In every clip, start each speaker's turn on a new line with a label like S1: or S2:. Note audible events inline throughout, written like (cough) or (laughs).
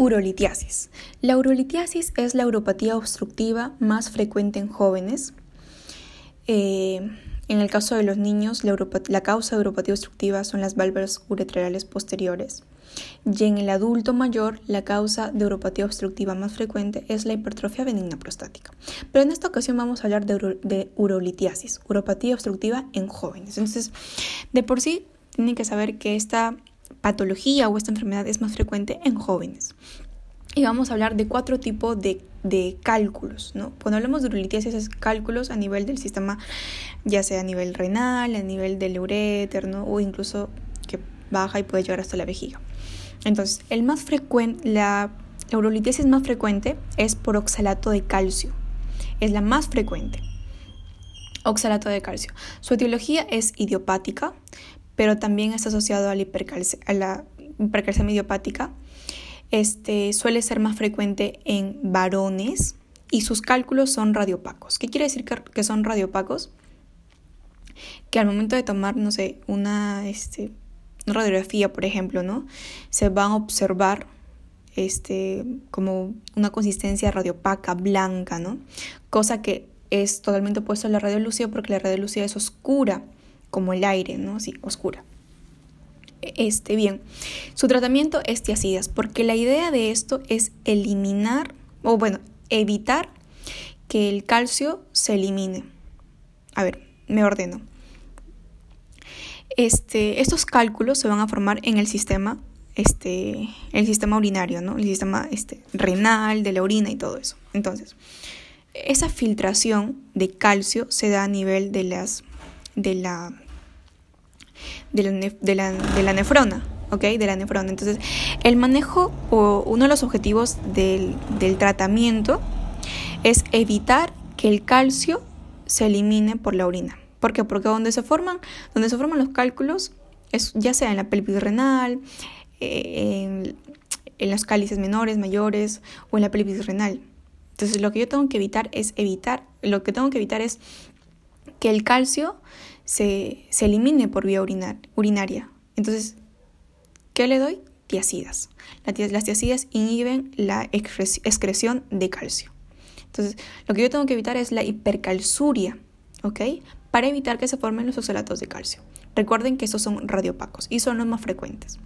S1: Urolitiasis. La urolitiasis es la uropatía obstructiva más frecuente en jóvenes. Eh, en el caso de los niños, la, causa de uropatía obstructiva son las válvulas uretrales posteriores. Y en el adulto mayor, la causa de uropatía obstructiva más frecuente es la hipertrofia benigna prostática. Pero en esta ocasión vamos a hablar de, de urolitiasis, uropatía obstructiva en jóvenes. Entonces, de por sí, tienen que saber que esta patología o esta enfermedad es más frecuente en jóvenes. Y vamos a hablar de cuatro tipos de, cálculos, ¿no? Cuando hablamos de urolitiasis es cálculos a nivel del sistema, ya sea a nivel renal, a nivel del uréter, ¿no? O incluso que baja y puede llegar hasta la vejiga. Entonces, el más la, la más frecuente es por oxalato de calcio. Es la más frecuente. Oxalato de calcio. Su etiología es idiopática, pero también está asociado a la, a la hipercalcemia idiopática. Este, suele ser más frecuente en varones y sus cálculos son radiopacos. ¿Qué quiere decir que, son radiopacos? Que al momento de tomar, no sé, una, este, radiografía, por ejemplo, ¿no? Se van a observar este, como una consistencia radiopaca, blanca, ¿no? Cosa que es totalmente opuesto a la radiolúcida porque la radiolúcida es oscura como el aire, ¿no? Así, oscura. Este, bien, su tratamiento es tiacidas, porque la idea de esto es eliminar, o bueno, evitar que el calcio se elimine. A ver, me ordeno. Este, estos cálculos se van a formar en el sistema, este, el sistema urinario, ¿no? El sistema este, renal, de la orina y todo eso. Entonces, esa filtración de calcio se da a nivel de las de la, de la, de la, nefrona. ¿ok? De la nefrona. Entonces, el manejo o uno de los objetivos del, del, tratamiento es evitar que el calcio se elimine por la orina. ¿Por qué? Porque donde se forman, donde se forman los cálculos, es, ya sea en la pelvis renal, eh, en, en los cálices menores, mayores o en la pelvis renal. Entonces, lo que yo tengo que evitar es evitar, lo que tengo que evitar es que el calcio se, elimine por vía urinaria. Entonces, ¿qué le doy? Tiacidas. Las tiacidas inhiben la excreción de calcio. Entonces, lo que yo tengo que evitar es la hipercalciuria, ¿ok? Para evitar que se formen los oxalatos de calcio. Recuerden que estos son radiopacos y son los más frecuentes.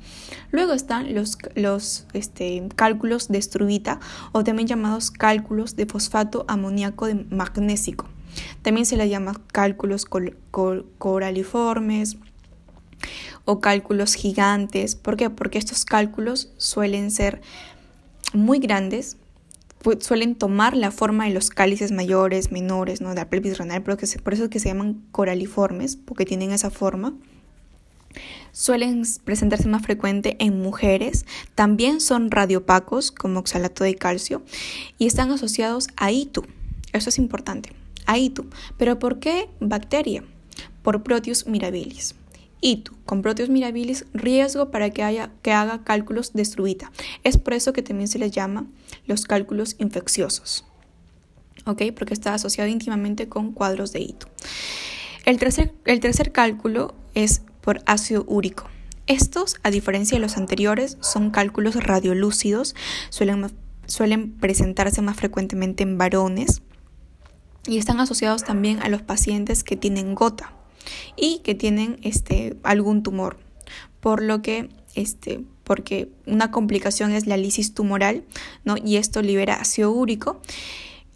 S1: Luego están los, los este, cálculos de estruvita o también llamados cálculos de fosfato amoníaco de magnésico. También se le llama cálculos coraliformes o cálculos gigantes. ¿Por qué? Porque estos cálculos suelen ser muy grandes, suelen tomar la forma de los cálices mayores, menores, ¿no? de la pelvis renal, por eso es que se llaman coraliformes, porque tienen esa forma. Suelen presentarse más frecuente en mujeres, también son radiopacos como oxalato de calcio y están asociados a ITU. Eso es importante. AITU. ¿Pero por qué bacteria? Por Proteus mirabilis. ITU, con Proteus mirabilis, riesgo para que, haya, que haga cálculos de struvita. Es por eso que también se les llama los cálculos infecciosos. ¿Ok? Porque está asociado íntimamente con cuadros de ITU. El tercer, el tercer cálculo es por ácido úrico. Estos, a diferencia de los anteriores, son cálculos radiolúcidos, suelen, suelen presentarse más frecuentemente en varones y están asociados también a los pacientes que tienen gota y que tienen este, algún tumor, por lo que este, porque una complicación es la lisis tumoral, ¿no? Y esto libera ácido úrico,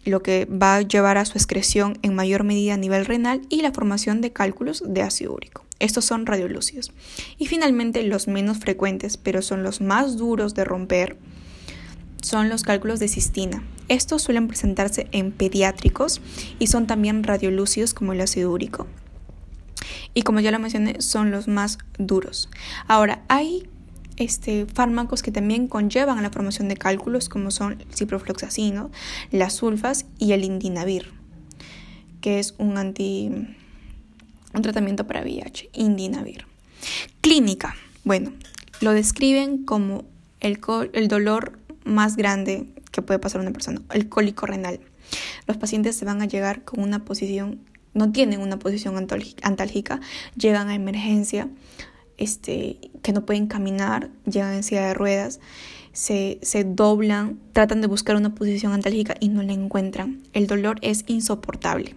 S1: lo que va a llevar a su excreción en mayor medida a nivel renal y la formación de cálculos de ácido úrico. Estos son radiolúcidos. Y finalmente los menos frecuentes, pero son los más duros de romper, son los cálculos de cistina. Estos suelen presentarse en pediátricos y son también radiolúcidos como el ácido úrico. Y como ya lo mencioné, son los más duros. Ahora, hay este, fármacos que también conllevan a la formación de cálculos como son el ciprofloxacino, las sulfas y el indinavir, que es un anti un tratamiento para VIH, indinavir. Clínica. Bueno, lo describen como el, el dolor más grande que puede pasar una persona, el cólico renal. Los pacientes se van a llegar con una posición, no tienen una posición antálgica, llegan a emergencia este, que no pueden caminar, llegan en silla de ruedas, se, se doblan, tratan de buscar una posición antálgica y no la encuentran. El dolor es insoportable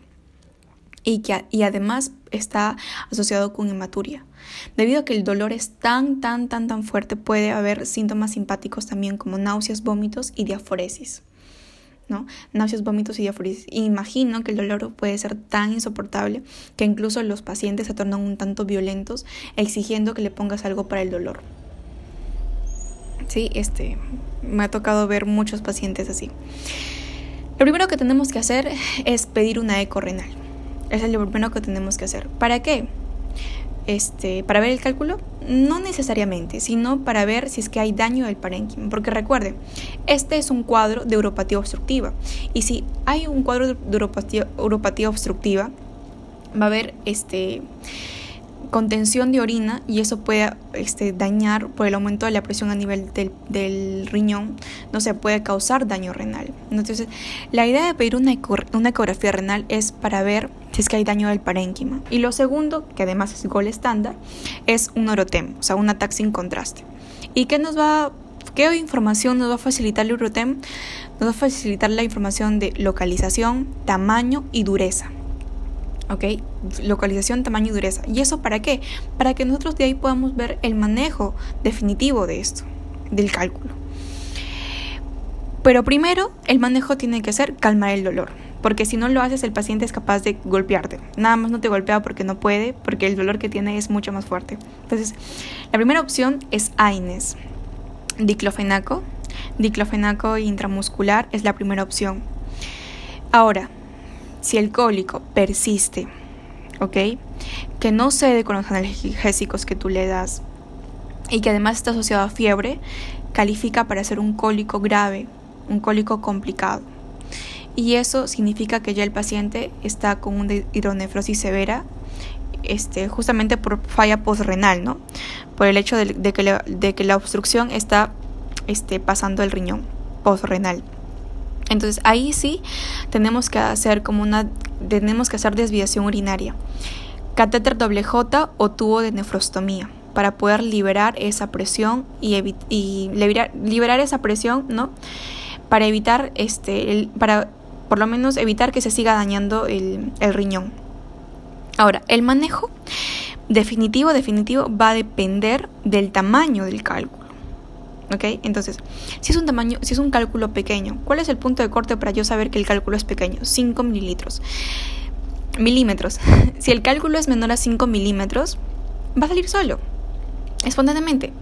S1: y, que, y además está asociado con hematuria. Debido a que el dolor es tan, tan, tan, tan fuerte, puede haber síntomas simpáticos también como náuseas, vómitos y diaforesis. ¿no? Náuseas, vómitos y diaforesis. Imagino que el dolor puede ser tan insoportable que incluso los pacientes se tornan un tanto violentos exigiendo que le pongas algo para el dolor. Sí, este, me ha tocado ver muchos pacientes así. Lo primero que tenemos que hacer es pedir una eco renal. Es lo primero que tenemos que hacer. ¿Para qué? Este, para ver el cálculo, no necesariamente, sino para ver si es que hay daño del parénquima. Porque recuerde, este es un cuadro de uropatía obstructiva. Y si hay un cuadro de uropatía, uropatía obstructiva, va a haber este contención de orina y eso puede este, dañar por el aumento de la presión a nivel del, riñón, no se puede causar daño renal. Entonces, la idea de pedir una, ecografía renal es para ver si es que hay daño del parénquima. Y lo segundo, que además es gol estándar, es un orotem, o sea, un ataque sin contraste. ¿Y qué nos va ¿Qué información nos va a facilitar el orotem? Nos va a facilitar la información de localización, tamaño y dureza. ¿Ok? Localización, tamaño y dureza. ¿Y eso para qué? Para que nosotros de ahí podamos ver el manejo definitivo de esto, del cálculo. Pero primero, el manejo tiene que ser calmar el dolor, porque si no lo haces, el paciente es capaz de golpearte. Nada más no te golpea porque no puede, porque el dolor que tiene es mucho más fuerte. Entonces, la primera opción es AINES, diclofenaco. Diclofenaco intramuscular es la primera opción. Ahora, si el cólico persiste, ¿ok? Que no cede con los analgésicos que tú le das y que además está asociado a fiebre, califica para ser un cólico grave, un cólico complicado. Y eso significa que ya el paciente está con una hidronefrosis severa, este, justamente por falla postrenal, ¿no? Por el hecho de, que, la, que, la, obstrucción está este, pasando el riñón postrenal. Entonces ahí sí tenemos que hacer como una, tenemos que hacer desviación urinaria, catéter doble J o tubo de nefrostomía para poder liberar esa presión y, y liberar, esa presión, ¿no? Para evitar, este, para por lo menos evitar que se siga dañando el, el riñón. Ahora, el manejo definitivo, definitivo va a depender del tamaño del cálculo. ¿Ok? Entonces, si es un tamaño, si es un cálculo pequeño, ¿cuál es el punto de corte para yo saber que el cálculo es pequeño? 5 mililitros. Milímetros. (laughs) si el cálculo es menor a 5 milímetros, va a salir solo, espontáneamente.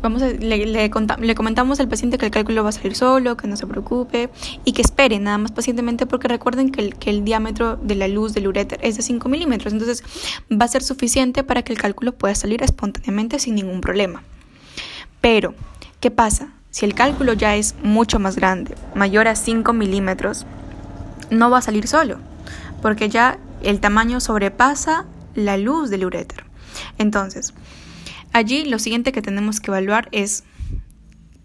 S1: Vamos le, comentamos al paciente que el cálculo va a salir solo, que no se preocupe y que espere nada más pacientemente porque recuerden que el, que el diámetro de la luz del uréter es de 5 milímetros, entonces va a ser suficiente para que el cálculo pueda salir espontáneamente sin ningún problema. Pero ¿Qué pasa? Si el cálculo ya es mucho más grande, mayor a 5 milímetros, no va a salir solo, porque ya el tamaño sobrepasa la luz del uréter. Entonces, allí lo siguiente que tenemos que evaluar es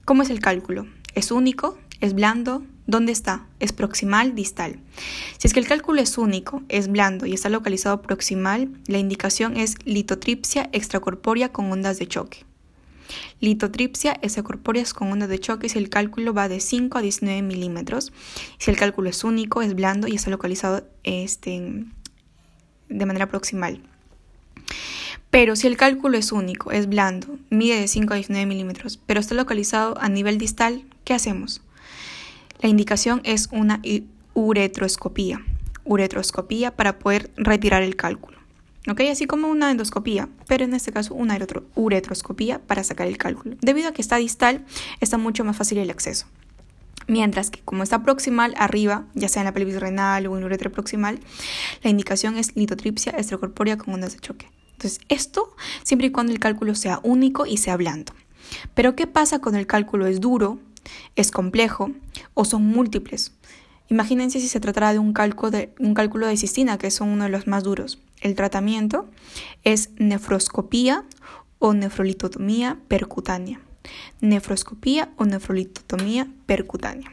S1: cómo es el cálculo. ¿Es único? ¿Es blando? ¿Dónde está? ¿Es proximal? ¿Distal? Si es que el cálculo es único, es blando y está localizado proximal, la indicación es litotripsia extracorpórea con ondas de choque. Litotripsia es corpórea con onda de choque si el cálculo va de 5 a 19 milímetros. Si el cálculo es único, es blando y está localizado este, de manera proximal. Pero si el cálculo es único, es blando, mide de 5 a 19 milímetros, pero está localizado a nivel distal, ¿qué hacemos? La indicación es una uretroscopía. Uretroscopía para poder retirar el cálculo. ¿Ok? Así como una endoscopía, pero en este caso una uretroscopía para sacar el cálculo. Debido a que está distal, está mucho más fácil el acceso. Mientras que como está proximal arriba, ya sea en la pelvis renal o en uretra proximal, la indicación es litotripsia extracorpórea con ondas de choque. Entonces, esto siempre y cuando el cálculo sea único y sea blando. Pero ¿qué pasa cuando el cálculo es duro, es complejo o son múltiples? Imagínense si se tratara de un, cálculo de un cálculo de cistina, que es uno de los más duros. El tratamiento es nefroscopía o nefrolitotomía percutánea. Nefroscopía o nefrolitotomía percutánea.